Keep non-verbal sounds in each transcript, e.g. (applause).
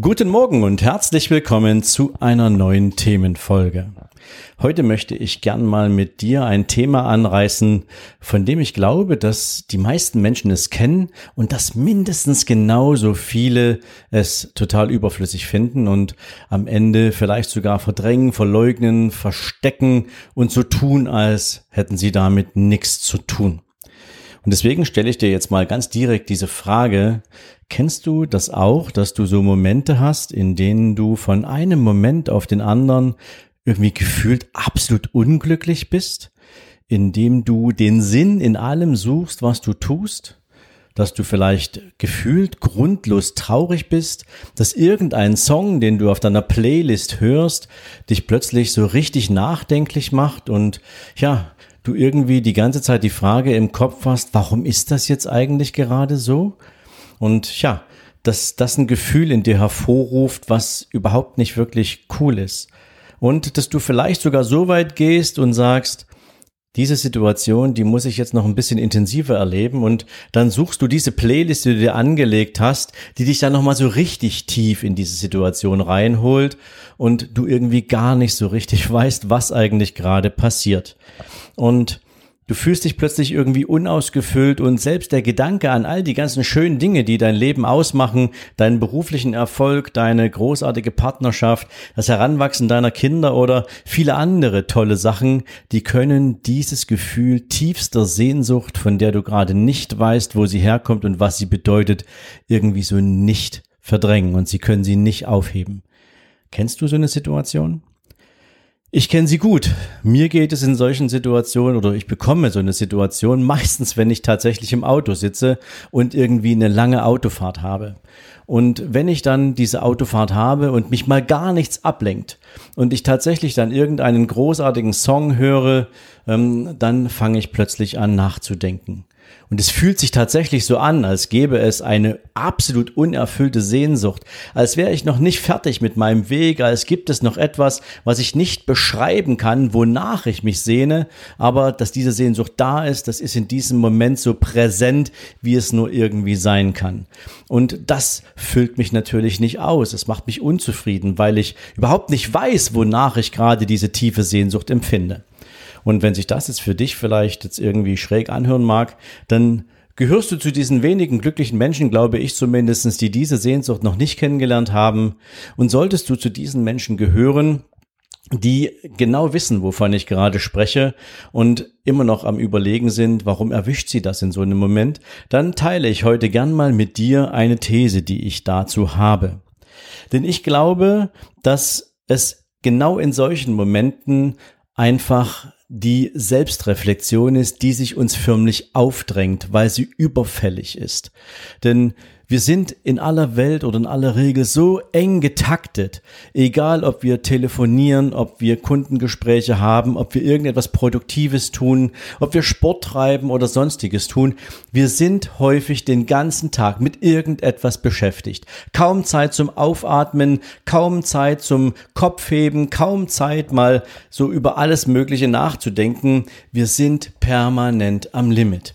Guten Morgen und herzlich willkommen zu einer neuen Themenfolge. Heute möchte ich gern mal mit dir ein Thema anreißen, von dem ich glaube, dass die meisten Menschen es kennen und dass mindestens genauso viele es total überflüssig finden und am Ende vielleicht sogar verdrängen, verleugnen, verstecken und so tun, als hätten sie damit nichts zu tun. Und deswegen stelle ich dir jetzt mal ganz direkt diese Frage, kennst du das auch, dass du so Momente hast, in denen du von einem Moment auf den anderen irgendwie gefühlt absolut unglücklich bist, indem du den Sinn in allem suchst, was du tust? dass du vielleicht gefühlt grundlos traurig bist, dass irgendein Song, den du auf deiner Playlist hörst, dich plötzlich so richtig nachdenklich macht? Und ja, du irgendwie die ganze Zeit die Frage im Kopf hast, warum ist das jetzt eigentlich gerade so? Und ja, dass das ein Gefühl in dir hervorruft, was überhaupt nicht wirklich cool ist. Und dass du vielleicht sogar so weit gehst und sagst, diese Situation, die muss ich jetzt noch ein bisschen intensiver erleben und dann suchst du diese Playlist, die du dir angelegt hast, die dich dann nochmal so richtig tief in diese Situation reinholt und du irgendwie gar nicht so richtig (laughs) weißt, was eigentlich gerade passiert. Und Du fühlst dich plötzlich irgendwie unausgefüllt und selbst der Gedanke an all die ganzen schönen Dinge, die dein Leben ausmachen, deinen beruflichen Erfolg, deine großartige Partnerschaft, das Heranwachsen deiner Kinder oder viele andere tolle Sachen, die können dieses Gefühl tiefster Sehnsucht, von der du gerade nicht weißt, wo sie herkommt und was sie bedeutet, irgendwie so nicht verdrängen und sie können sie nicht aufheben. Kennst du so eine Situation? Ich kenne sie gut. Mir geht es in solchen Situationen oder ich bekomme so eine Situation meistens, wenn ich tatsächlich im Auto sitze und irgendwie eine lange Autofahrt habe. Und wenn ich dann diese Autofahrt habe und mich mal gar nichts ablenkt und ich tatsächlich dann irgendeinen großartigen Song höre, ähm, dann fange ich plötzlich an nachzudenken. Und es fühlt sich tatsächlich so an, als gäbe es eine absolut unerfüllte Sehnsucht, als wäre ich noch nicht fertig mit meinem Weg, als gibt es noch etwas, was ich nicht beschreiben kann, wonach ich mich sehne, aber dass diese Sehnsucht da ist, das ist in diesem Moment so präsent, wie es nur irgendwie sein kann. Und das füllt mich natürlich nicht aus, es macht mich unzufrieden, weil ich überhaupt nicht weiß, wonach ich gerade diese tiefe Sehnsucht empfinde. Und wenn sich das jetzt für dich vielleicht jetzt irgendwie schräg anhören mag, dann gehörst du zu diesen wenigen glücklichen Menschen, glaube ich zumindestens, die diese Sehnsucht noch nicht kennengelernt haben. Und solltest du zu diesen Menschen gehören, die genau wissen, wovon ich gerade spreche und immer noch am Überlegen sind, warum erwischt sie das in so einem Moment, dann teile ich heute gern mal mit dir eine These, die ich dazu habe. Denn ich glaube, dass es genau in solchen Momenten einfach die Selbstreflexion ist, die sich uns förmlich aufdrängt, weil sie überfällig ist. Denn wir sind in aller Welt oder in aller Regel so eng getaktet, egal ob wir telefonieren, ob wir Kundengespräche haben, ob wir irgendetwas Produktives tun, ob wir Sport treiben oder sonstiges tun. Wir sind häufig den ganzen Tag mit irgendetwas beschäftigt. Kaum Zeit zum Aufatmen, kaum Zeit zum Kopfheben, kaum Zeit mal so über alles Mögliche nachzudenken. Wir sind permanent am Limit.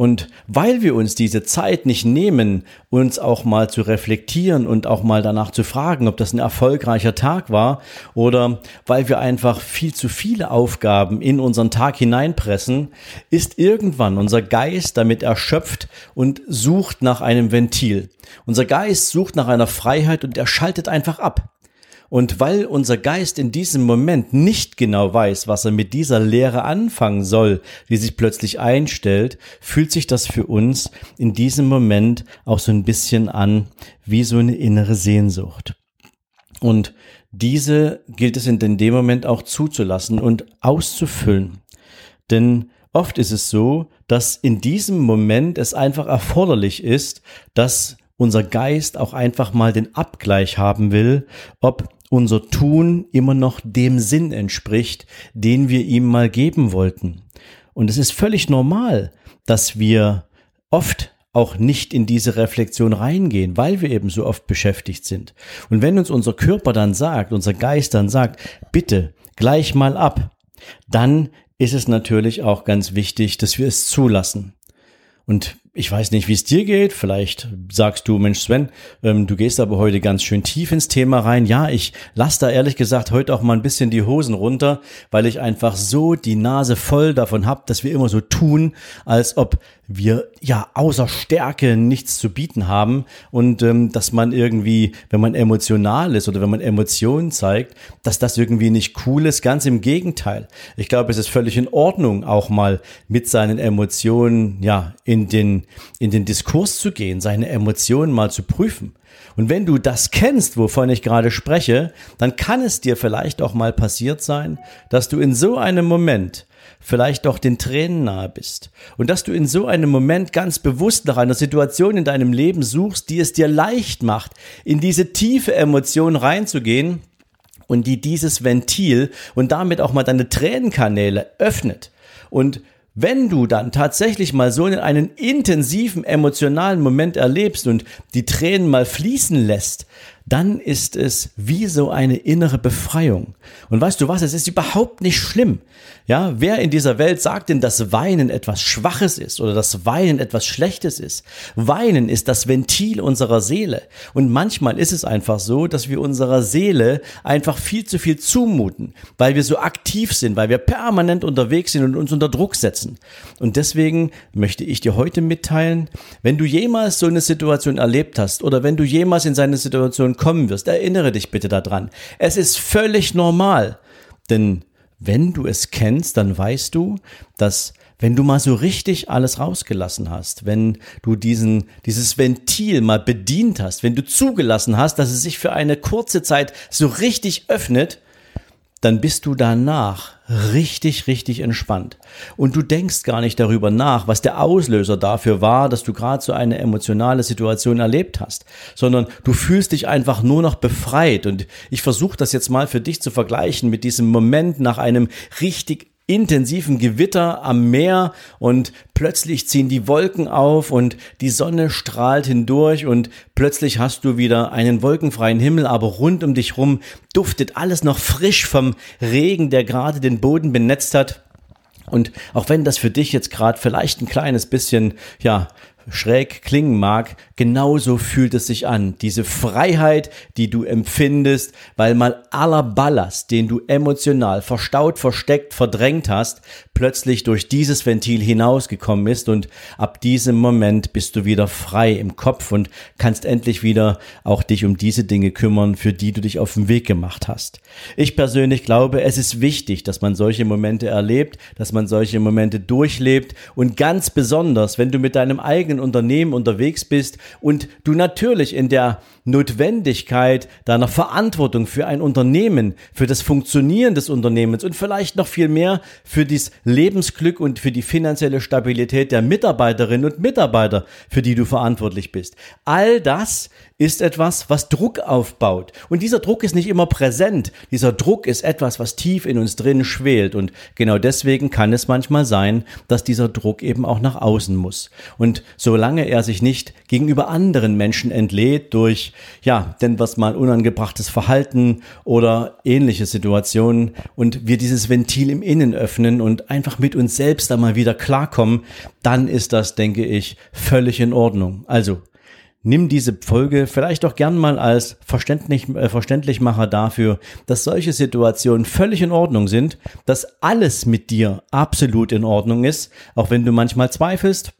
Und weil wir uns diese Zeit nicht nehmen, uns auch mal zu reflektieren und auch mal danach zu fragen, ob das ein erfolgreicher Tag war oder weil wir einfach viel zu viele Aufgaben in unseren Tag hineinpressen, ist irgendwann unser Geist damit erschöpft und sucht nach einem Ventil. Unser Geist sucht nach einer Freiheit und er schaltet einfach ab. Und weil unser Geist in diesem Moment nicht genau weiß, was er mit dieser Lehre anfangen soll, die sich plötzlich einstellt, fühlt sich das für uns in diesem Moment auch so ein bisschen an wie so eine innere Sehnsucht. Und diese gilt es in dem Moment auch zuzulassen und auszufüllen. Denn oft ist es so, dass in diesem Moment es einfach erforderlich ist, dass unser Geist auch einfach mal den Abgleich haben will, ob unser Tun immer noch dem Sinn entspricht, den wir ihm mal geben wollten. Und es ist völlig normal, dass wir oft auch nicht in diese Reflexion reingehen, weil wir eben so oft beschäftigt sind. Und wenn uns unser Körper dann sagt, unser Geist dann sagt, bitte gleich mal ab, dann ist es natürlich auch ganz wichtig, dass wir es zulassen. Und ich weiß nicht, wie es dir geht. Vielleicht sagst du, Mensch, Sven, ähm, du gehst aber heute ganz schön tief ins Thema rein. Ja, ich lasse da ehrlich gesagt heute auch mal ein bisschen die Hosen runter, weil ich einfach so die Nase voll davon hab, dass wir immer so tun, als ob wir ja außer Stärke nichts zu bieten haben und ähm, dass man irgendwie, wenn man emotional ist oder wenn man Emotionen zeigt, dass das irgendwie nicht cool ist. Ganz im Gegenteil. Ich glaube, es ist völlig in Ordnung, auch mal mit seinen Emotionen ja in den in den Diskurs zu gehen, seine Emotionen mal zu prüfen. Und wenn du das kennst, wovon ich gerade spreche, dann kann es dir vielleicht auch mal passiert sein, dass du in so einem Moment vielleicht doch den Tränen nahe bist und dass du in so einem Moment ganz bewusst nach einer Situation in deinem Leben suchst, die es dir leicht macht, in diese tiefe Emotion reinzugehen und die dieses Ventil und damit auch mal deine Tränenkanäle öffnet und wenn du dann tatsächlich mal so in einen intensiven emotionalen Moment erlebst und die Tränen mal fließen lässt, dann ist es wie so eine innere Befreiung. Und weißt du was, es ist überhaupt nicht schlimm. Ja, wer in dieser Welt sagt denn, dass Weinen etwas Schwaches ist oder dass Weinen etwas Schlechtes ist? Weinen ist das Ventil unserer Seele. Und manchmal ist es einfach so, dass wir unserer Seele einfach viel zu viel zumuten, weil wir so aktiv sind, weil wir permanent unterwegs sind und uns unter Druck setzen. Und deswegen möchte ich dir heute mitteilen, wenn du jemals so eine Situation erlebt hast oder wenn du jemals in seine Situation kommen wirst, erinnere dich bitte daran. Es ist völlig normal, denn wenn du es kennst, dann weißt du, dass wenn du mal so richtig alles rausgelassen hast, wenn du diesen, dieses Ventil mal bedient hast, wenn du zugelassen hast, dass es sich für eine kurze Zeit so richtig öffnet, dann bist du danach richtig, richtig entspannt. Und du denkst gar nicht darüber nach, was der Auslöser dafür war, dass du gerade so eine emotionale Situation erlebt hast, sondern du fühlst dich einfach nur noch befreit. Und ich versuche das jetzt mal für dich zu vergleichen mit diesem Moment nach einem richtig intensiven Gewitter am Meer und plötzlich ziehen die Wolken auf und die Sonne strahlt hindurch und plötzlich hast du wieder einen wolkenfreien Himmel, aber rund um dich rum duftet alles noch frisch vom Regen, der gerade den Boden benetzt hat. Und auch wenn das für dich jetzt gerade vielleicht ein kleines bisschen, ja, schräg klingen mag, genauso fühlt es sich an. Diese Freiheit, die du empfindest, weil mal aller Ballast, den du emotional verstaut, versteckt, verdrängt hast, plötzlich durch dieses Ventil hinausgekommen ist und ab diesem Moment bist du wieder frei im Kopf und kannst endlich wieder auch dich um diese Dinge kümmern, für die du dich auf den Weg gemacht hast. Ich persönlich glaube, es ist wichtig, dass man solche Momente erlebt, dass man solche Momente durchlebt und ganz besonders, wenn du mit deinem eigenen Unternehmen unterwegs bist und du natürlich in der Notwendigkeit deiner Verantwortung für ein Unternehmen, für das Funktionieren des Unternehmens und vielleicht noch viel mehr für das Lebensglück und für die finanzielle Stabilität der Mitarbeiterinnen und Mitarbeiter, für die du verantwortlich bist. All das ist etwas, was Druck aufbaut. Und dieser Druck ist nicht immer präsent. Dieser Druck ist etwas, was tief in uns drin schwelt. Und genau deswegen kann es manchmal sein, dass dieser Druck eben auch nach außen muss. Und solange er sich nicht gegenüber anderen Menschen entlädt durch, ja, denn was mal unangebrachtes Verhalten oder ähnliche Situationen und wir dieses Ventil im Innen öffnen und einfach mit uns selbst einmal wieder klarkommen, dann ist das, denke ich, völlig in Ordnung. Also nimm diese Folge vielleicht auch gern mal als verständlich, äh, Verständlichmacher dafür, dass solche Situationen völlig in Ordnung sind, dass alles mit dir absolut in Ordnung ist, auch wenn du manchmal zweifelst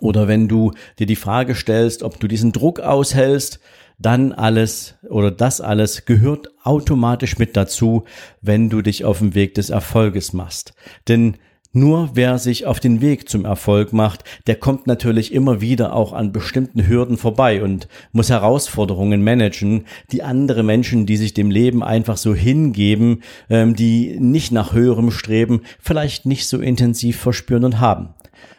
oder wenn du dir die Frage stellst, ob du diesen Druck aushältst, dann alles oder das alles gehört automatisch mit dazu, wenn du dich auf dem Weg des Erfolges machst. Denn nur wer sich auf den Weg zum Erfolg macht, der kommt natürlich immer wieder auch an bestimmten Hürden vorbei und muss Herausforderungen managen, die andere Menschen, die sich dem Leben einfach so hingeben, ähm, die nicht nach höherem streben, vielleicht nicht so intensiv verspüren und haben.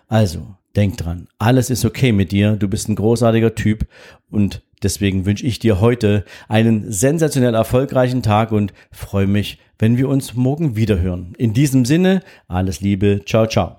Also, denk dran, alles ist okay mit dir, du bist ein großartiger Typ und deswegen wünsche ich dir heute einen sensationell erfolgreichen Tag und freue mich, wenn wir uns morgen wieder hören. In diesem Sinne, alles Liebe, ciao, ciao.